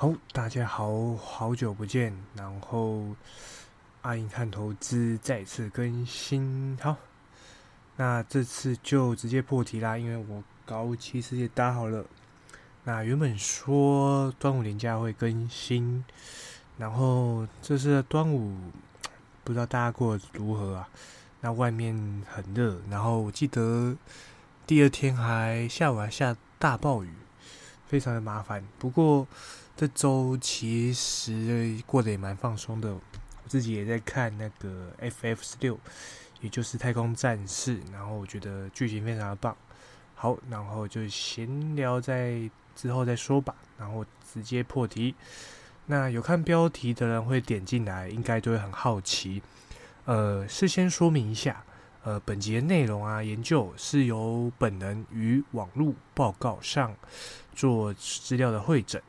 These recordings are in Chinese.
好，大家好，好久不见。然后阿英看投资再次更新。好，那这次就直接破题啦，因为我高其实也搭好了。那原本说端午连假会更新，然后这次端午不知道大家过得如何啊？那外面很热，然后我记得第二天还下午还下大暴雨，非常的麻烦。不过这周其实过得也蛮放松的，我自己也在看那个 FF 十六，也就是太空战士，然后我觉得剧情非常的棒。好，然后就闲聊在之后再说吧，然后直接破题。那有看标题的人会点进来，应该都会很好奇。呃，事先说明一下，呃，本节内容啊，研究是由本人与网络报告上做资料的会诊。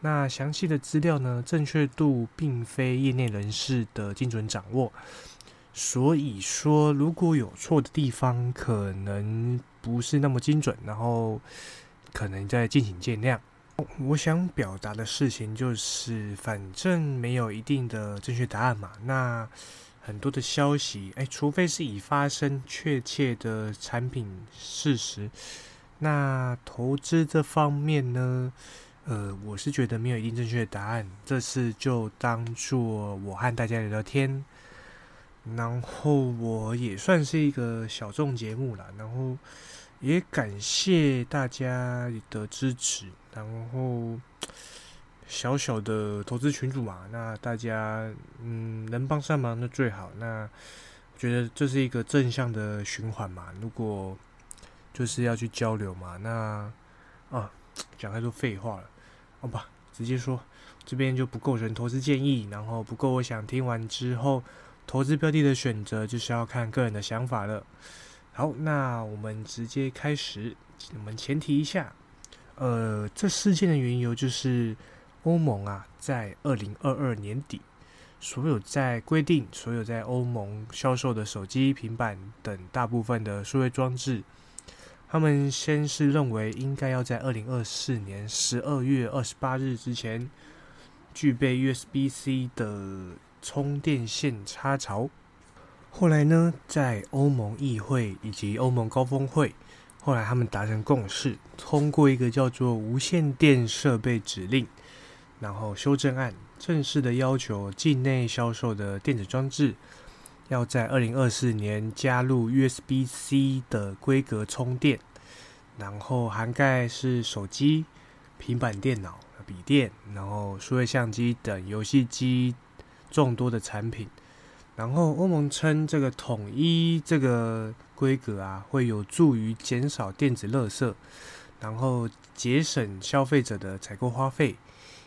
那详细的资料呢，正确度并非业内人士的精准掌握，所以说如果有错的地方，可能不是那么精准，然后可能再敬请见谅。我想表达的事情就是，反正没有一定的正确答案嘛。那很多的消息，哎，除非是已发生确切的产品事实，那投资这方面呢？呃，我是觉得没有一定正确的答案，这次就当做我和大家聊聊天，然后我也算是一个小众节目了，然后也感谢大家的支持，然后小小的投资群主嘛，那大家嗯能帮上忙的最好，那觉得这是一个正向的循环嘛，如果就是要去交流嘛，那啊讲太多废话了。好吧，直接说，这边就不构成投资建议，然后不过我想听完之后，投资标的的选择就是要看个人的想法了。好，那我们直接开始。我们前提一下，呃，这事件的缘由就是欧盟啊，在二零二二年底，所有在规定所有在欧盟销售的手机、平板等大部分的数位装置。他们先是认为应该要在二零二四年十二月二十八日之前具备 USB-C 的充电线插槽。后来呢，在欧盟议会以及欧盟高峰会，后来他们达成共识，通过一个叫做《无线电设备指令》，然后修正案，正式的要求境内销售的电子装置。要在二零二四年加入 USB-C 的规格充电，然后涵盖是手机、平板电脑、笔电，然后数位相机等游戏机众多的产品。然后欧盟称这个统一这个规格啊，会有助于减少电子垃圾，然后节省消费者的采购花费，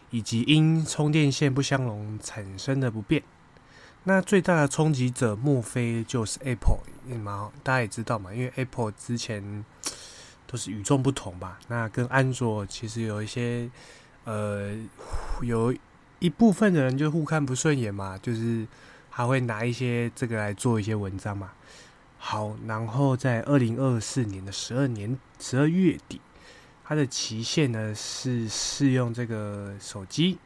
以及因充电线不相容产生的不便。那最大的冲击者莫非就是 Apple 嘛？大家也知道嘛，因为 Apple 之前都是与众不同吧。那跟安卓其实有一些呃，有一部分的人就互看不顺眼嘛，就是还会拿一些这个来做一些文章嘛。好，然后在二零二四年的十二年十二月底，它的期限呢是适用这个手机，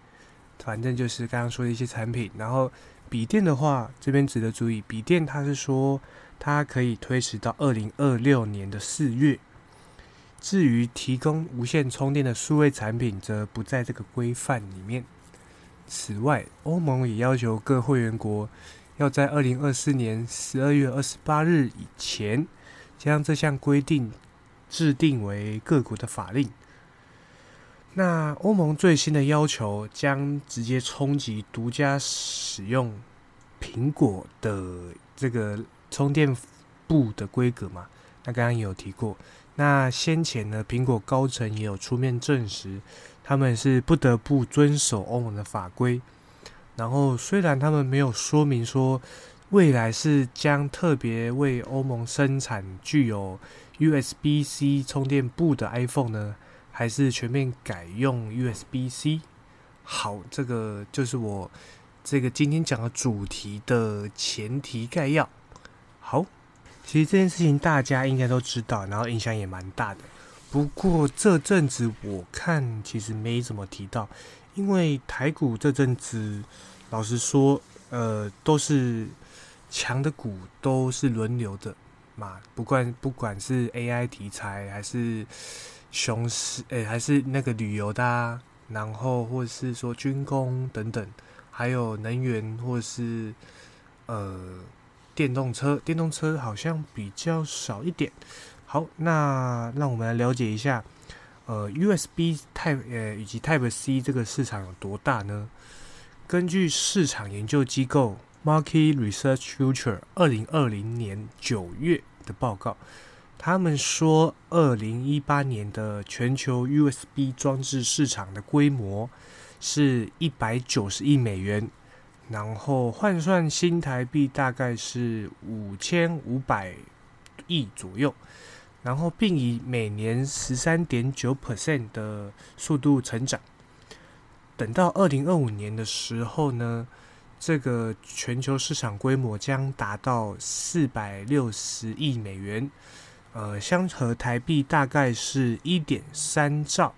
反正就是刚刚说的一些产品，然后。笔电的话，这边值得注意，笔电它是说它可以推迟到二零二六年的四月。至于提供无线充电的数位产品，则不在这个规范里面。此外，欧盟也要求各会员国要在二零二四年十二月二十八日以前，将这项规定制定为各国的法令。那欧盟最新的要求将直接冲击独家使用苹果的这个充电部的规格嘛？那刚刚也有提过。那先前呢，苹果高层也有出面证实，他们是不得不遵守欧盟的法规。然后虽然他们没有说明说未来是将特别为欧盟生产具有 USB-C 充电部的 iPhone 呢？还是全面改用 USB-C。好，这个就是我这个今天讲的主题的前提概要。好，其实这件事情大家应该都知道，然后影响也蛮大的。不过这阵子我看其实没怎么提到，因为台股这阵子，老实说，呃，都是强的股都是轮流的嘛，不管不管是 AI 题材还是熊市，诶，还是那个旅游的，啊，然后或者是说军工等等，还有能源或者是呃电动车，电动车好像比较少一点。好，那让我们来了解一下。呃，USB Type 呃以及 Type C 这个市场有多大呢？根据市场研究机构 Market Research Future 二零二零年九月的报告，他们说，二零一八年的全球 USB 装置市场的规模是一百九十亿美元，然后换算新台币大概是五千五百亿左右。然后，并以每年十三点九 percent 的速度成长。等到二零二五年的时候呢，这个全球市场规模将达到四百六十亿美元，呃，相合台币大概是一点三兆。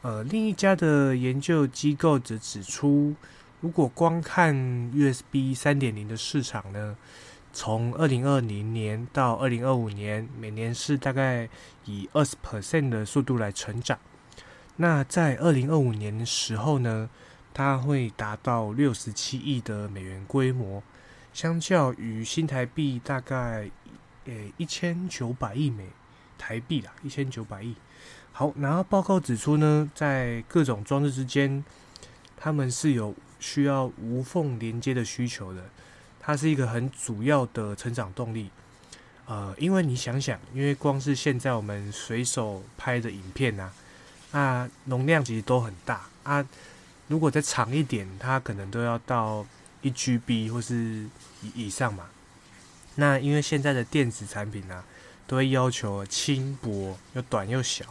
呃，另一家的研究机构则指出，如果光看 USB 三点零的市场呢？从二零二零年到二零二五年，每年是大概以二十 percent 的速度来成长。那在二零二五年的时候呢，它会达到六十七亿的美元规模，相较于新台币大概诶一千九百亿美台币啦，一千九百亿。好，然后报告指出呢，在各种装置之间，他们是有需要无缝连接的需求的。它是一个很主要的成长动力，呃，因为你想想，因为光是现在我们随手拍的影片呐，啊，容量其实都很大啊，如果再长一点，它可能都要到一 GB 或是以以上嘛。那因为现在的电子产品呢，都会要求轻薄又短又小，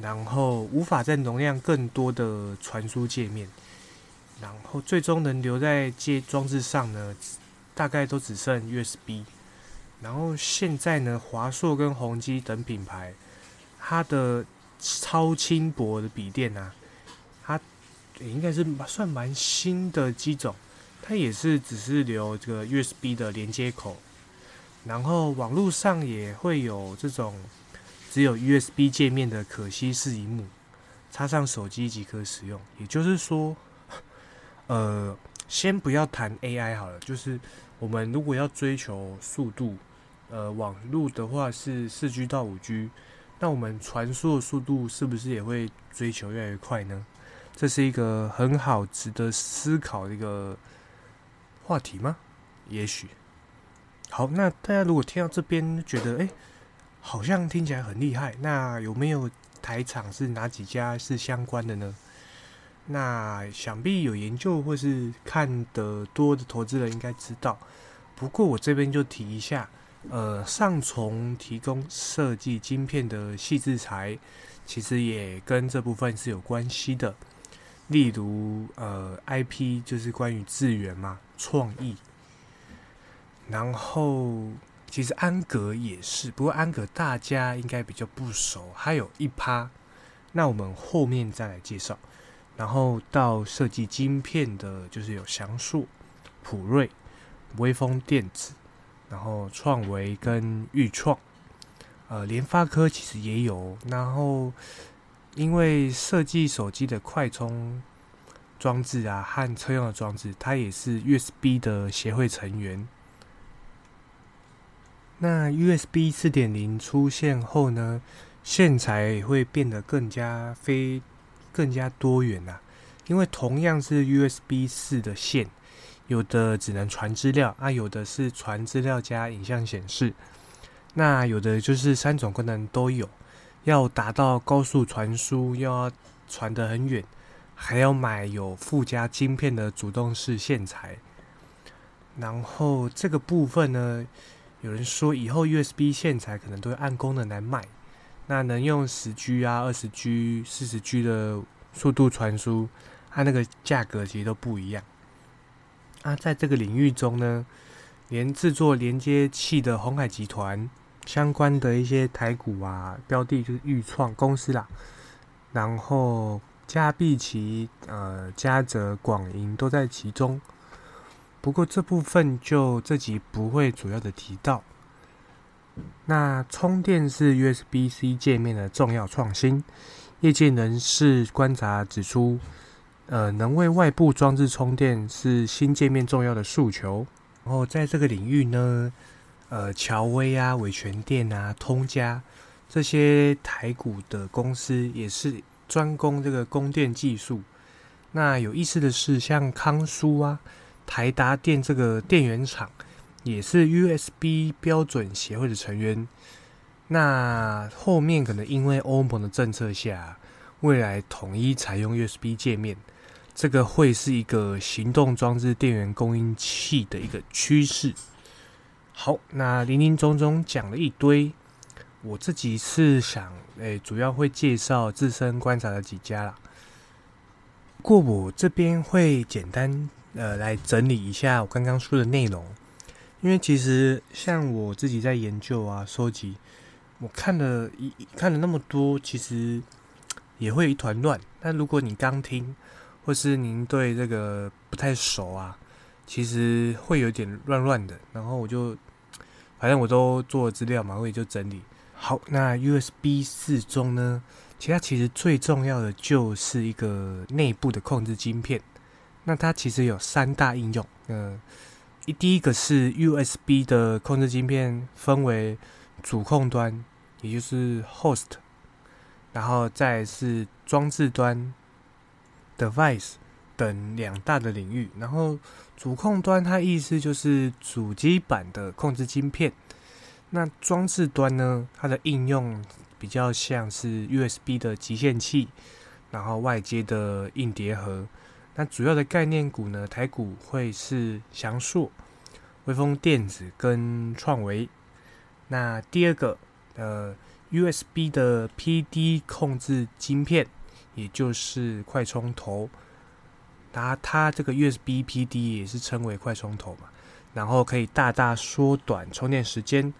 然后无法在容量更多的传输界面，然后最终能留在接装置上呢？大概都只剩 USB，然后现在呢，华硕跟宏基等品牌，它的超轻薄的笔电啊，它应该是算蛮新的机种，它也是只是留这个 USB 的连接口，然后网络上也会有这种只有 USB 界面的可惜式荧幕，插上手机即可使用。也就是说，呃，先不要谈 AI 好了，就是。我们如果要追求速度，呃，网络的话是四 G 到五 G，那我们传输的速度是不是也会追求越来越快呢？这是一个很好值得思考的一个话题吗？也许。好，那大家如果听到这边觉得，哎，好像听起来很厉害，那有没有台厂是哪几家是相关的呢？那想必有研究或是看得多的投资人应该知道，不过我这边就提一下，呃，上从提供设计晶片的细制材，其实也跟这部分是有关系的。例如，呃，IP 就是关于资源嘛，创意。然后，其实安格也是，不过安格大家应该比较不熟，还有一趴，那我们后面再来介绍。然后到设计晶片的，就是有翔硕、普瑞、微风电子，然后创维跟裕创，呃，联发科其实也有。然后因为设计手机的快充装置啊和车用的装置，它也是 USB 的协会成员。那 USB 四点零出现后呢，线材会变得更加非。更加多元呐，因为同样是 USB 四的线，有的只能传资料啊，有的是传资料加影像显示，那有的就是三种功能都有，要达到高速传输，又要传得很远，还要买有附加晶片的主动式线材。然后这个部分呢，有人说以后 USB 线材可能都会按功能来卖。那能用十 G 啊、二十 G、四十 G 的速度传输，它那个价格其实都不一样。啊，在这个领域中呢，连制作连接器的红海集团相关的一些台股啊标的，就是预创公司啦，然后加必奇、呃嘉泽、广银都在其中。不过这部分就这集不会主要的提到。那充电是 USB-C 界面的重要创新，业界人士观察指出，呃，能为外部装置充电是新界面重要的诉求。然后在这个领域呢，呃，乔威啊、伟全电啊、通家这些台股的公司也是专攻这个供电技术。那有意思的是，像康舒啊、台达电这个电源厂。也是 USB 标准协会的成员。那后面可能因为欧盟的政策下，未来统一采用 USB 界面，这个会是一个行动装置电源供应器的一个趋势。好，那林林总总讲了一堆，我自己是想，诶，主要会介绍自身观察的几家啦。过我这边会简单呃来整理一下我刚刚说的内容。因为其实像我自己在研究啊、收集，我看了一看了那么多，其实也会一团乱。但如果你刚听，或是您对这个不太熟啊，其实会有点乱乱的。然后我就反正我都做资料嘛，我也就整理好。那 USB 四中呢，其他其实最重要的就是一个内部的控制晶片。那它其实有三大应用，嗯。一第一个是 USB 的控制晶片，分为主控端，也就是 host，然后再是装置端 device 等两大的领域。然后主控端它意思就是主机板的控制晶片，那装置端呢，它的应用比较像是 USB 的集线器，然后外接的硬碟盒。那主要的概念股呢，台股会是翔硕、微风电子跟创维。那第二个，呃，USB 的 PD 控制晶片，也就是快充头。它它这个 USB PD 也是称为快充头嘛，然后可以大大缩短充电时间。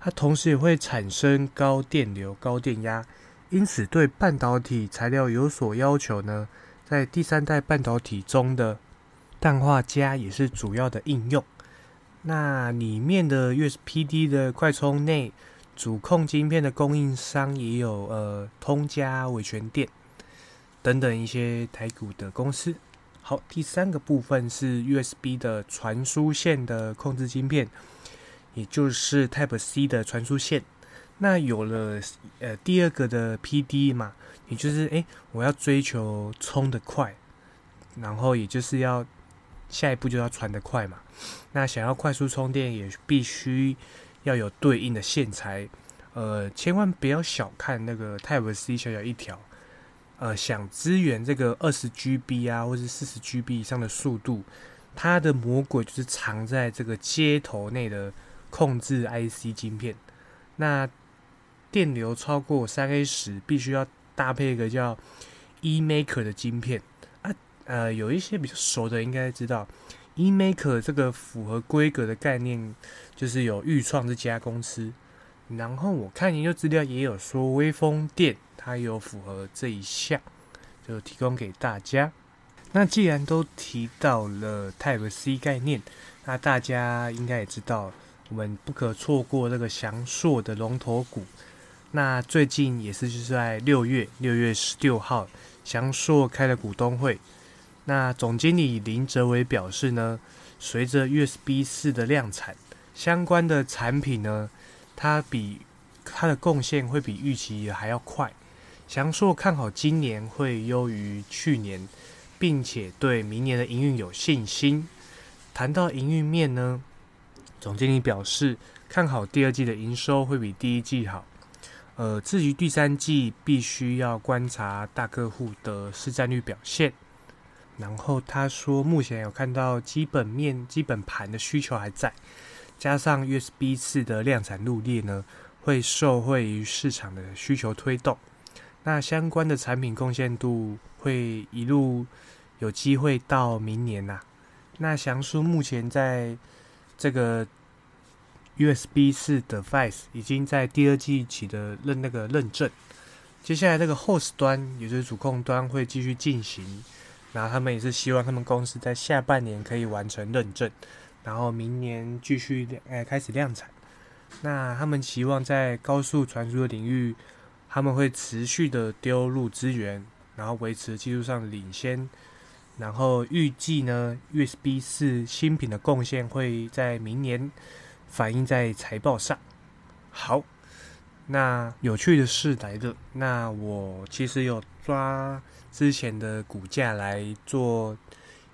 它同时也会产生高电流、高电压，因此对半导体材料有所要求呢。在第三代半导体中的氮化镓也是主要的应用。那里面的 USB 的快充内主控晶片的供应商也有呃通家、伟全电等等一些台股的公司。好，第三个部分是 USB 的传输线的控制晶片，也就是 Type C 的传输线。那有了呃第二个的 PD 嘛？也就是哎，我要追求充的快，然后也就是要下一步就要传的快嘛。那想要快速充电，也必须要有对应的线材。呃，千万不要小看那个 Type C 小小一条。呃，想支援这个二十 GB 啊，或是四十 GB 以上的速度，它的魔鬼就是藏在这个接头内的控制 IC 晶片。那电流超过三 A 时，必须要搭配一个叫 eMaker 的晶片啊，呃，有一些比较熟的应该知道，eMaker 这个符合规格的概念，就是有预创这家公司。然后我看研究资料也有说，微风电它有符合这一项，就提供给大家。那既然都提到了 Type C 概念，那大家应该也知道，我们不可错过这个翔硕的龙头股。那最近也是就是在六月六月十六号，翔硕开了股东会。那总经理林哲伟表示呢，随着 USB 四的量产，相关的产品呢，它比它的贡献会比预期还要快。翔硕看好今年会优于去年，并且对明年的营运有信心。谈到营运面呢，总经理表示看好第二季的营收会比第一季好。呃，至于第三季，必须要观察大客户的市占率表现。然后他说，目前有看到基本面、基本盘的需求还在，加上 USB 四的量产入列呢，会受惠于市场的需求推动。那相关的产品贡献度会一路有机会到明年呐。那祥叔目前在这个。USB 四 device 已经在第二季起的认那个认证，接下来这个 host 端，也就是主控端会继续进行。然后他们也是希望他们公司在下半年可以完成认证，然后明年继续诶开始量产。那他们期望在高速传输的领域，他们会持续的丢入资源，然后维持技术上领先。然后预计呢，USB 四新品的贡献会在明年反映在财报上。好。那有趣的事来的，那我其实有抓之前的股价来做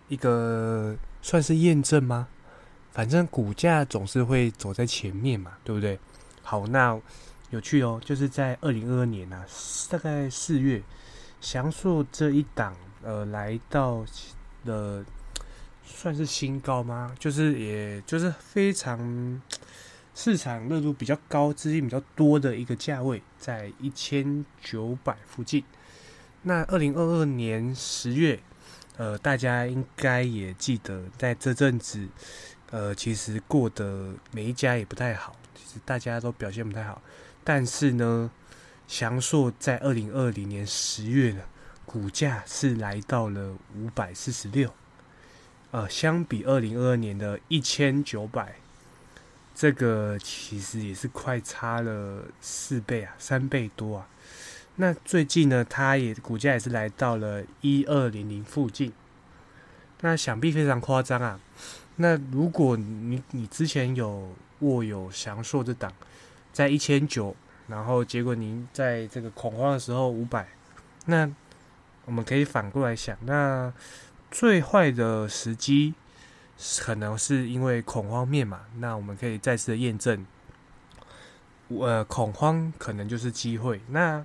一个算是验证吗？反正股价总是会走在前面嘛，对不对？好，那有趣哦，就是在二零二二年啊，大概四月，祥硕这一档呃来到了算是新高吗？就是也就是非常。市场热度比较高、资金比较多的一个价位，在一千九百附近。那二零二二年十月，呃，大家应该也记得，在这阵子，呃，其实过得每一家也不太好，其实大家都表现不太好。但是呢，祥硕在二零二零年十月呢，股价是来到了五百四十六，呃，相比二零二二年的一千九百。这个其实也是快差了四倍啊，三倍多啊。那最近呢，它也股价也是来到了一二零零附近。那想必非常夸张啊。那如果你你之前有握有祥硕这档，在一千九，然后结果您在这个恐慌的时候五百，那我们可以反过来想，那最坏的时机。可能是因为恐慌面嘛，那我们可以再次的验证，呃，恐慌可能就是机会。那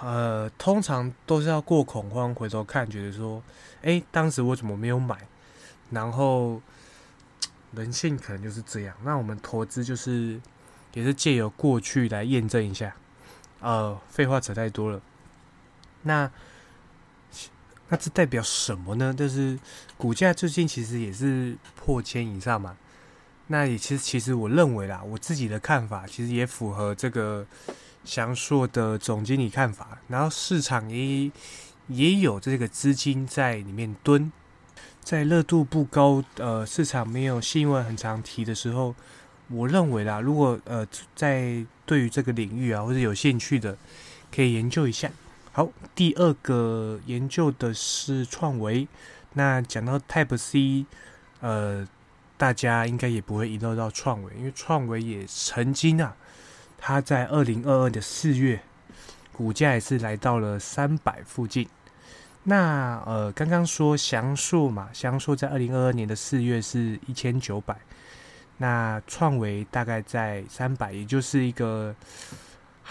呃，通常都是要过恐慌，回头看，觉得说，哎，当时我怎么没有买？然后人性可能就是这样。那我们投资就是也是借由过去来验证一下。呃，废话扯太多了。那。那这代表什么呢？就是股价最近其实也是破千以上嘛。那也其实其实我认为啦，我自己的看法其实也符合这个祥硕的总经理看法。然后市场也也有这个资金在里面蹲，在热度不高、呃市场没有新闻很常提的时候，我认为啦，如果呃在对于这个领域啊或者有兴趣的，可以研究一下。好，第二个研究的是创维。那讲到 Type C，呃，大家应该也不会遗漏到创维，因为创维也曾经啊，它在二零二二的四月，股价也是来到了三百附近。那呃，刚刚说祥硕嘛，祥硕在二零二二年的四月是一千九百，那创维大概在三百，也就是一个。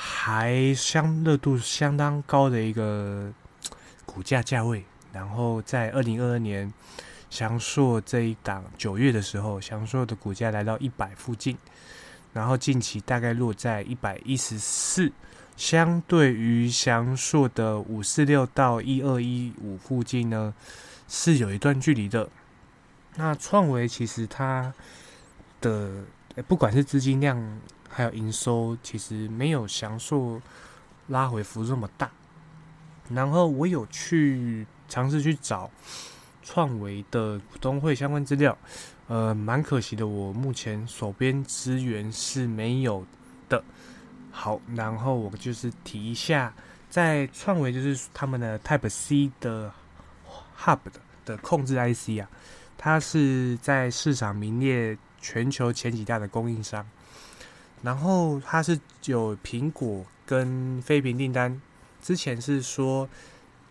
还相热度相当高的一个股价价位，然后在二零二二年祥硕这一档九月的时候，祥硕的股价来到一百附近，然后近期大概落在一百一十四，相对于祥硕的五四六到一二一五附近呢，是有一段距离的。那创维其实它的不管是资金量。还有营收其实没有详述拉回幅度这么大，然后我有去尝试去找创维的股东会相关资料，呃，蛮可惜的，我目前手边资源是没有的。好，然后我就是提一下，在创维就是他们的 Type C 的 Hub 的控制 IC 啊，它是在市场名列全球前几大的供应商。然后它是有苹果跟非屏订单，之前是说，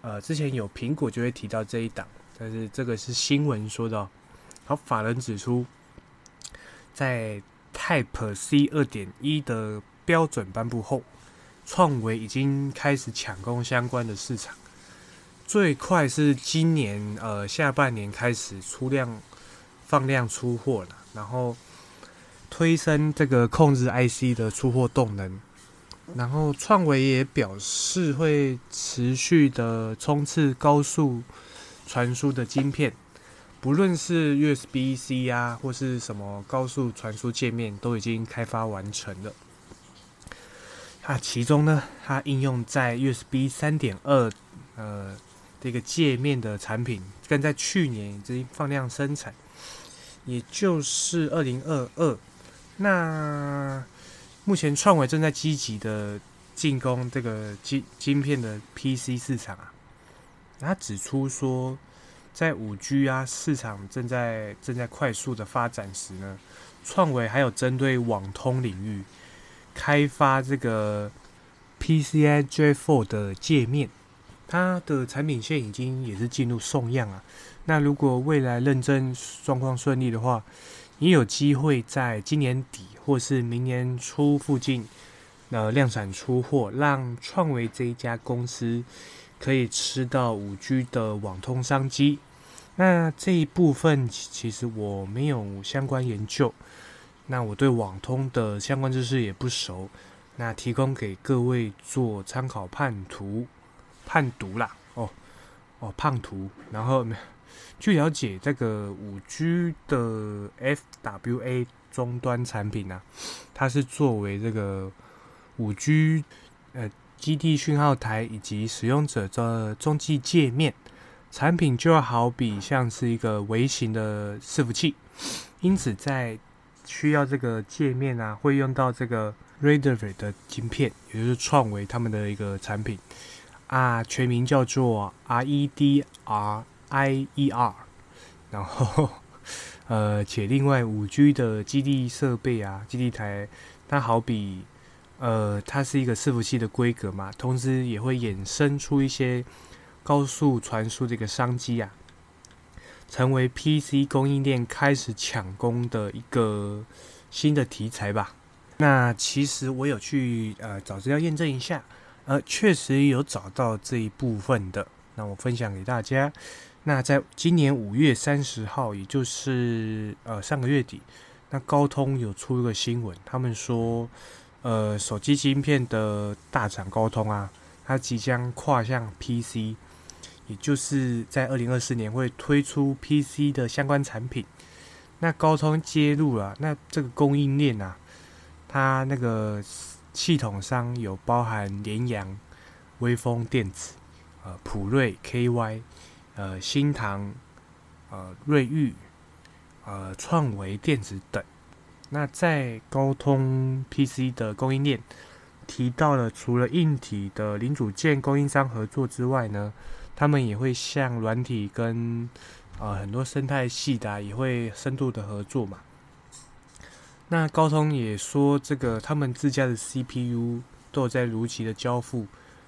呃，之前有苹果就会提到这一档，但是这个是新闻说的。好，法人指出，在 Type C 二点一的标准颁布后，创维已经开始抢攻相关的市场，最快是今年呃下半年开始出量放量出货了，然后。推升这个控制 IC 的出货动能，然后创维也表示会持续的冲刺高速传输的晶片，不论是 USB-C 呀，或是什么高速传输界面，都已经开发完成了。啊，其中呢，它应用在 USB 三点二呃这个界面的产品，跟在去年已经放量生产，也就是二零二二。那目前创维正在积极的进攻这个晶晶片的 PC 市场啊。他指出说，在五 G 啊市场正在正在快速的发展时呢，创维还有针对网通领域开发这个 PCI J4 的界面，它的产品线已经也是进入送样啊。那如果未来认证状况顺利的话，也有机会在今年底或是明年初附近呃量产出货，让创维这一家公司。可以吃到五 G 的网通商机，那这一部分其实我没有相关研究，那我对网通的相关知识也不熟，那提供给各位做参考判图判读啦，哦哦判图，然后据了解这个五 G 的 FWA 终端产品呢，它是作为这个五 G 呃。基地讯号台以及使用者的中继界面产品，就好比像是一个微型的伺服器，因此在需要这个界面啊，会用到这个 r a d e r 的晶片，也就是创维他们的一个产品啊，全名叫做 REDR I E R，然后呃，且另外五 G 的基地设备啊，基地台，它好比。呃，它是一个伺服器的规格嘛，同时也会衍生出一些高速传输的一个商机啊，成为 PC 供应链开始抢攻的一个新的题材吧。那其实我有去呃找资料验证一下，呃，确实有找到这一部分的，那我分享给大家。那在今年五月三十号，也就是呃上个月底，那高通有出一个新闻，他们说。呃，手机芯片的大厂高通啊，它即将跨向 PC，也就是在二零二四年会推出 PC 的相关产品。那高通接入了，那这个供应链啊，它那个系统商有包含联阳、微风电子、呃普瑞 KY、呃新唐、呃瑞昱、呃创维电子等。那在高通 PC 的供应链提到了，除了硬体的零组件供应商合作之外呢，他们也会向软体跟呃很多生态系的也会深度的合作嘛。那高通也说，这个他们自家的 CPU 都有在如期的交付，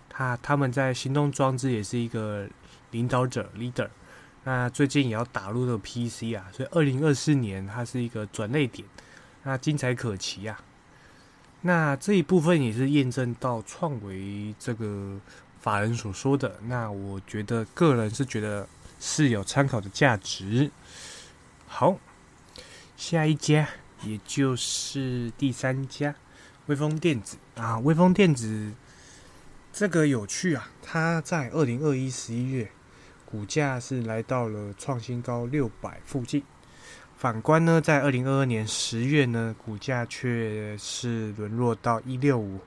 他他们在行动装置也是一个领导者 leader。那最近也要打入这个 PC 啊，所以二零二四年它是一个转类点。那精彩可期啊！那这一部分也是验证到创维这个法人所说的。那我觉得个人是觉得是有参考的价值。好，下一家也就是第三家，微风电子啊，微风电子这个有趣啊，它在二零二一十一月股价是来到了创新高六百附近。反观呢，在二零二二年十月呢，股价却是沦落到一六五，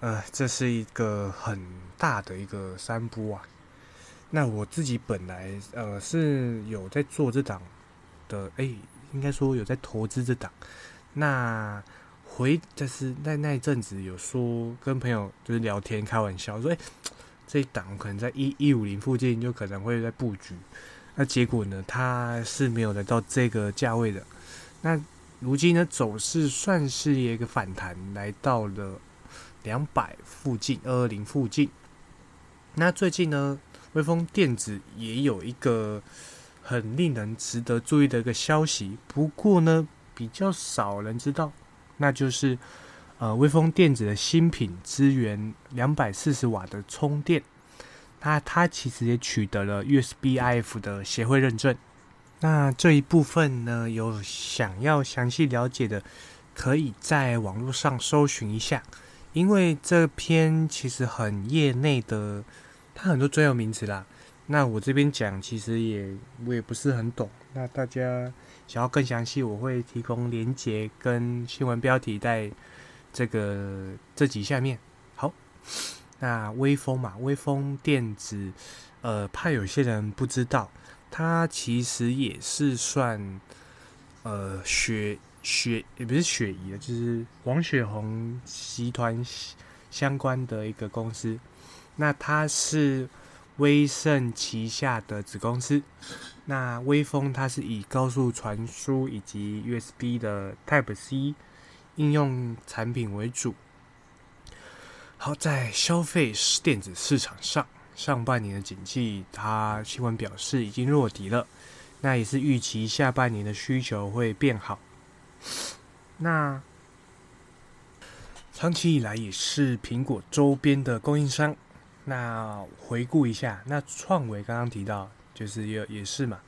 呃，这是一个很大的一个三波啊。那我自己本来呃是有在做这档的，哎，应该说有在投资这档。那回就是在那一阵子有说跟朋友就是聊天开玩笑说，哎，这一档可能在一一五零附近就可能会在布局。那结果呢？它是没有来到这个价位的。那如今呢，走势算是一个反弹，来到了两百附近，二二零附近。那最近呢，微风电子也有一个很令人值得注意的一个消息，不过呢，比较少人知道，那就是呃，微风电子的新品支援两百四十瓦的充电。那它其实也取得了 USBIF 的协会认证。那这一部分呢，有想要详细了解的，可以在网络上搜寻一下，因为这篇其实很业内的，它很多专有名词啦。那我这边讲，其实也我也不是很懂。那大家想要更详细，我会提供连接跟新闻标题在这个这几下面。好，那微风嘛，微风电子，呃，怕有些人不知道，它其实也是算呃雪雪也不是雪姨，就是王雪红集团相关的一个公司。那它是威盛旗下的子公司。那微风它是以高速传输以及 USB 的 Type C 应用产品为主。好，在消费电子市场上，上半年的景气，它新闻表示已经落底了。那也是预期下半年的需求会变好。那长期以来也是苹果周边的供应商。那回顾一下，那创维刚刚提到。就是也也是嘛，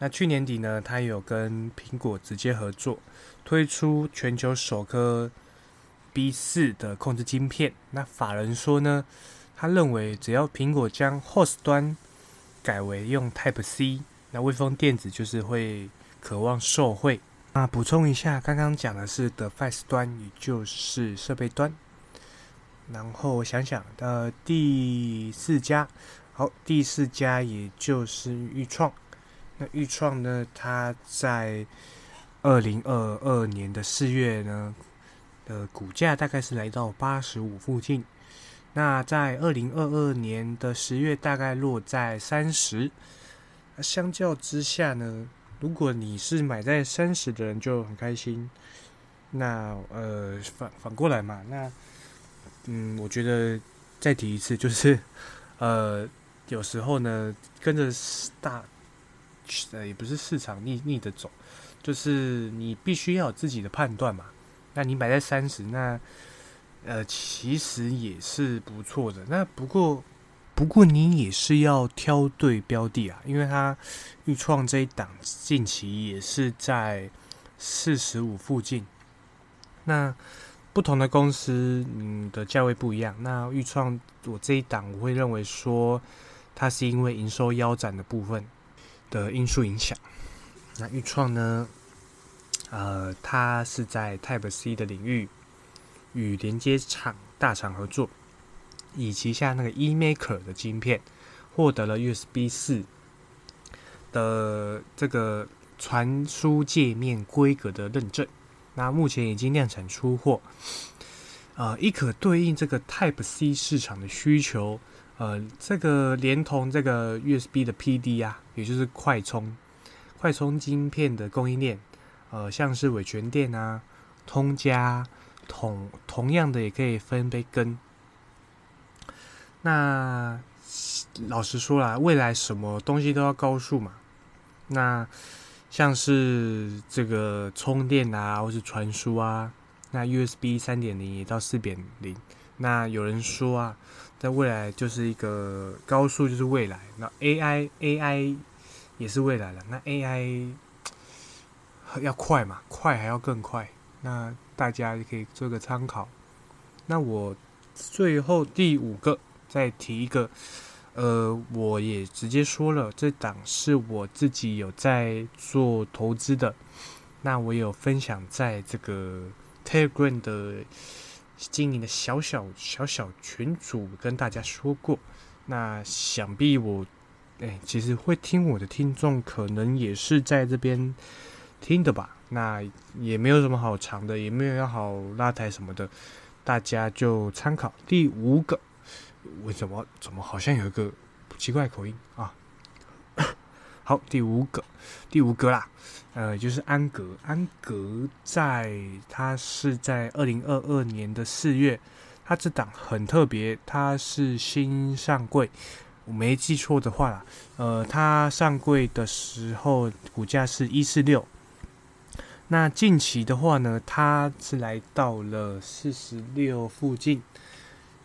那去年底呢，他有跟苹果直接合作，推出全球首颗 B 四的控制晶片。那法人说呢，他认为只要苹果将 Host 端改为用 Type C，那微风电子就是会渴望受惠。那补充一下，刚刚讲的是 Device 端，也就是设备端。然后我想想，呃，第四家。好，第四家也就是豫创。那豫创呢，它在二零二二年的四月呢，的股价大概是来到八十五附近。那在二零二二年的十月，大概落在三十。相较之下呢，如果你是买在三十的人就很开心。那呃，反反过来嘛，那嗯，我觉得再提一次，就是呃。有时候呢，跟着大，呃，也不是市场逆逆着走，就是你必须要有自己的判断嘛。那你买在三十，那呃，其实也是不错的。那不过，不过你也是要挑对标的啊，因为它预创这一档近期也是在四十五附近。那不同的公司，嗯，的价位不一样。那预创我这一档，我会认为说。它是因为营收腰斩的部分的因素影响。那预创呢？呃，它是在 Type C 的领域与连接厂大厂合作，以旗下那个 eMaker 的晶片获得了 USB 四的这个传输界面规格的认证。那目前已经量产出货，呃，亦可对应这个 Type C 市场的需求。呃，这个连同这个 USB 的 PD 啊，也就是快充、快充晶片的供应链，呃，像是伟全电啊、通家同同样的也可以分杯羹。那老实说啦，未来什么东西都要高速嘛。那像是这个充电啊，或是传输啊，那 USB 三点零也到四点零。那有人说啊。在未来就是一个高速，就是未来。那 AI AI 也是未来了。那 AI 要快嘛？快还要更快。那大家可以做个参考。那我最后第五个再提一个，呃，我也直接说了，这档是我自己有在做投资的。那我有分享在这个 Telegram 的。经营的小小小小群组跟大家说过，那想必我哎，其实会听我的听众可能也是在这边听的吧。那也没有什么好长的，也没有要好拉台什么的，大家就参考第五个。为什么？怎么好像有一个奇怪口音啊？好，第五个，第五个啦。呃，就是安格，安格在他是在二零二二年的四月，他这档很特别，他是新上柜，我没记错的话啦，呃，它上柜的时候股价是一四六，那近期的话呢，它是来到了四十六附近，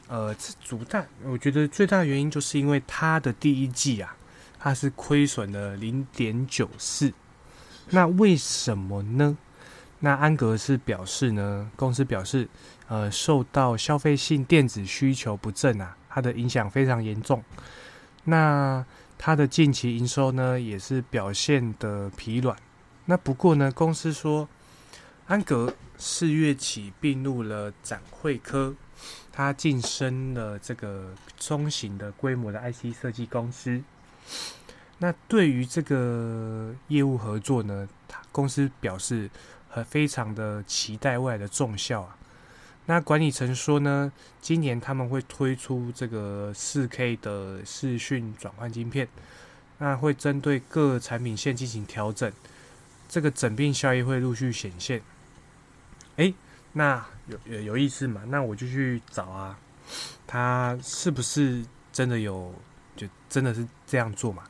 呃，这主大，我觉得最大原因就是因为它的第一季啊，它是亏损了零点九四。那为什么呢？那安格是表示呢，公司表示，呃，受到消费性电子需求不振啊，它的影响非常严重。那它的近期营收呢，也是表现的疲软。那不过呢，公司说，安格四月起并入了展会科，它晋升了这个中型的规模的 IC 设计公司。那对于这个业务合作呢，公司表示很非常的期待未来的重效啊。那管理层说呢，今年他们会推出这个四 K 的视讯转换晶片，那会针对各产品线进行调整，这个整并效益会陆续显现。哎，那有有有意思嘛？那我就去找啊，他是不是真的有，就真的是这样做嘛？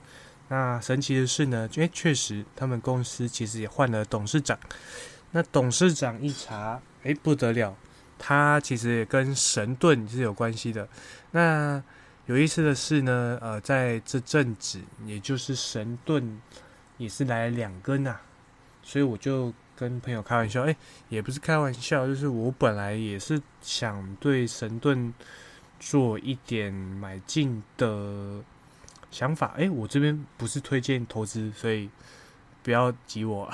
那神奇的是呢，哎，确实他们公司其实也换了董事长。那董事长一查，哎，不得了。它其实也跟神盾是有关系的。那有意思的是呢，呃，在这阵子，也就是神盾也是来两根呐，所以我就跟朋友开玩笑，哎，也不是开玩笑，就是我本来也是想对神盾做一点买进的想法，哎，我这边不是推荐投资，所以不要急我。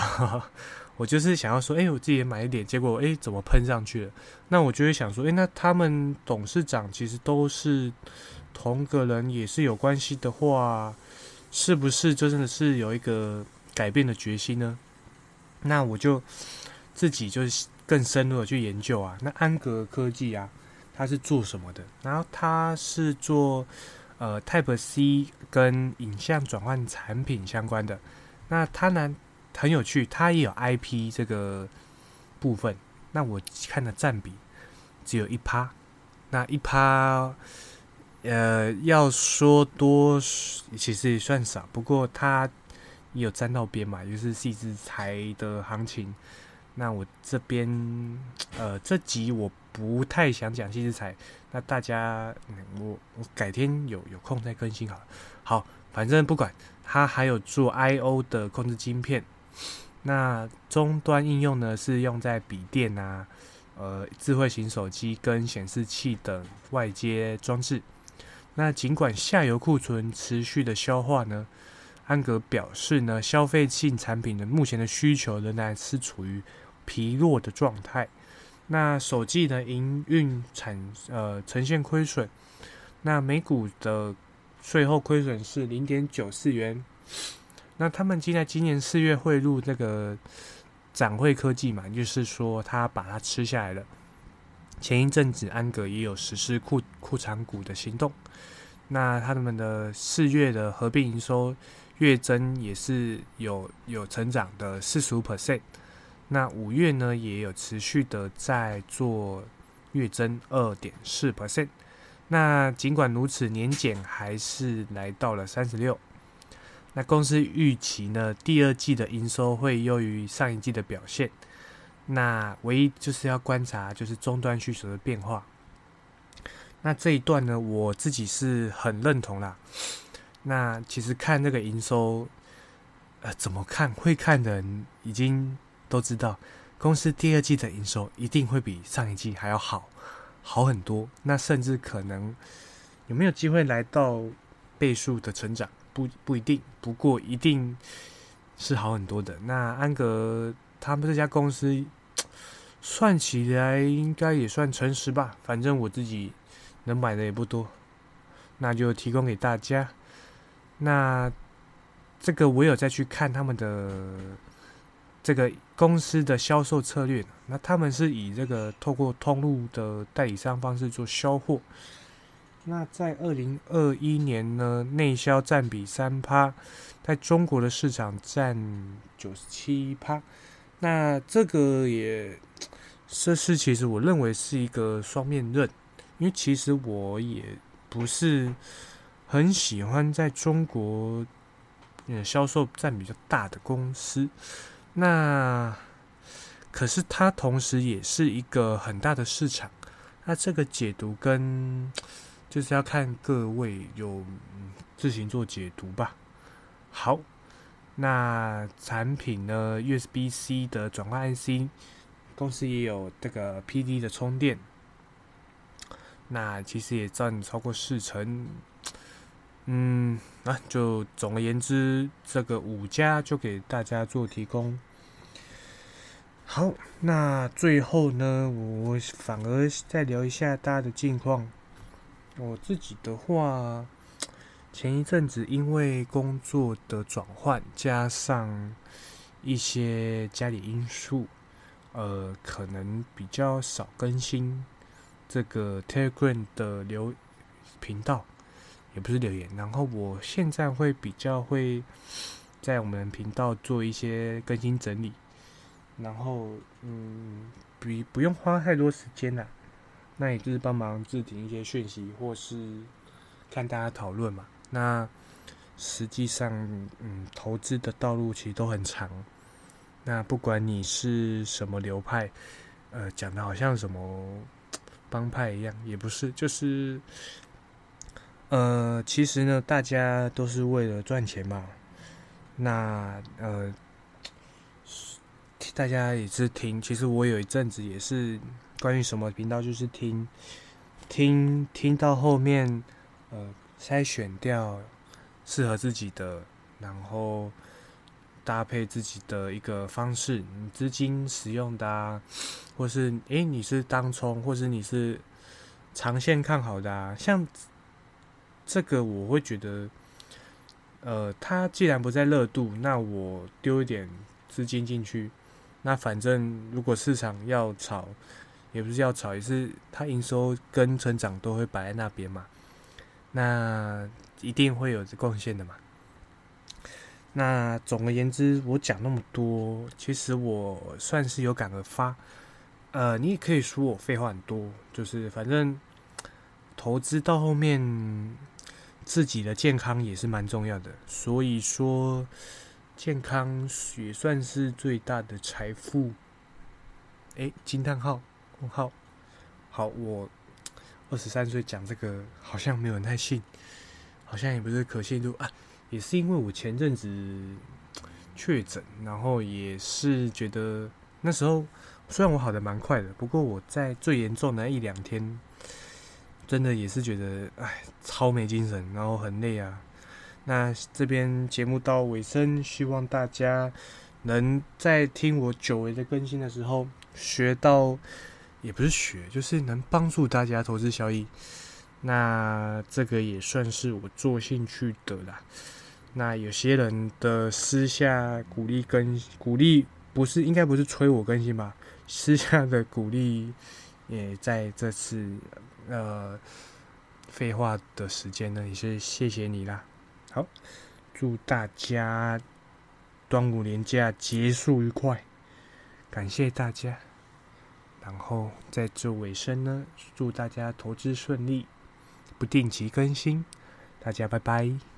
我就是想要说，哎，我自己也买一点，结果哎，怎么喷上去了？那我就会想说，哎，那他们董事长其实都是同个人，也是有关系的话，是不是就真的是有一个改变的决心呢？那我就自己就是更深入的去研究啊。那安格科技啊，它是做什么的？然后它是做呃 Type C 跟影像转换产品相关的。那它呢？很有趣，它也有 IP 这个部分。那我看的占比只有一趴，那一趴，呃，要说多其实也算少。不过它也有沾到边嘛，就是细致材的行情。那我这边呃，这集我不太想讲细致材，那大家我我改天有有空再更新好了。好，反正不管它还有做 I/O 的控制晶片。那终端应用呢，是用在笔电啊、呃智慧型手机跟显示器等外接装置。那尽管下游库存持续的消化呢，安格表示呢，消费性产品的目前的需求仍然是处于疲弱的状态。那手机呢，营运产呃呈现亏损。那每股的税后亏损是零点九四元。那他们今在今年四月汇入那个展会科技嘛，就是说他把它吃下来了。前一阵子安格也有实施库库藏股的行动，那他们的四月的合并营收月增也是有有成长的四十五 percent。那五月呢也有持续的在做月增二点四 percent。那尽管如此，年减还是来到了三十六。那公司预期呢，第二季的营收会优于上一季的表现。那唯一就是要观察，就是终端需求的变化。那这一段呢，我自己是很认同啦。那其实看那个营收，呃，怎么看？会看的人已经都知道，公司第二季的营收一定会比上一季还要好，好很多。那甚至可能有没有机会来到倍数的成长？不不一定，不过一定是好很多的。那安格他们这家公司算起来应该也算诚实吧，反正我自己能买的也不多，那就提供给大家。那这个我有再去看他们的这个公司的销售策略，那他们是以这个透过通路的代理商方式做销货。那在二零二一年呢，内销占比三趴，在中国的市场占九十七趴。那这个也，这是其实我认为是一个双面刃，因为其实我也不是很喜欢在中国嗯销售占比较大的公司。那可是它同时也是一个很大的市场。那这个解读跟。就是要看各位有自行做解读吧。好，那产品呢？USB C 的转换 IC，公司也有这个 PD 的充电，那其实也占超过四成。嗯，啊，就总而言之，这个五家就给大家做提供。好，那最后呢，我反而再聊一下大家的近况。我自己的话，前一阵子因为工作的转换，加上一些家里因素，呃，可能比较少更新这个 Telegram 的留频道，也不是留言。然后我现在会比较会在我们频道做一些更新整理，然后嗯，比不用花太多时间啦。那也就是帮忙置顶一些讯息，或是看大家讨论嘛。那实际上，嗯，投资的道路其实都很长。那不管你是什么流派，呃，讲的好像什么帮派一样，也不是，就是，呃，其实呢，大家都是为了赚钱嘛。那呃，大家也是听，其实我有一阵子也是。关于什么频道，就是听，听听到后面，呃，筛选掉适合自己的，然后搭配自己的一个方式，你资金使用的啊，或是诶，你是当冲，或是你是长线看好的啊，像这个我会觉得，呃，它既然不在热度，那我丢一点资金进去，那反正如果市场要炒。也不是要炒，也是它营收跟成长都会摆在那边嘛，那一定会有贡献的嘛。那总而言之，我讲那么多，其实我算是有感而发。呃，你也可以说我废话很多，就是反正投资到后面，自己的健康也是蛮重要的。所以说，健康也算是最大的财富。诶，惊叹号！好，好，我二十三岁讲这个好像没有人太信，好像也不是可信度啊，也是因为我前阵子确诊，然后也是觉得那时候虽然我好的蛮快的，不过我在最严重的一两天，真的也是觉得哎超没精神，然后很累啊。那这边节目到尾声，希望大家能在听我久违的更新的时候学到。也不是学，就是能帮助大家投资效益。那这个也算是我做兴趣的啦。那有些人的私下鼓励更鼓励，不是应该不是催我更新吧？私下的鼓励也在这次呃废话的时间呢，也是谢谢你啦。好，祝大家端午连假结束愉快，感谢大家。然后在这尾声呢，祝大家投资顺利，不定期更新，大家拜拜。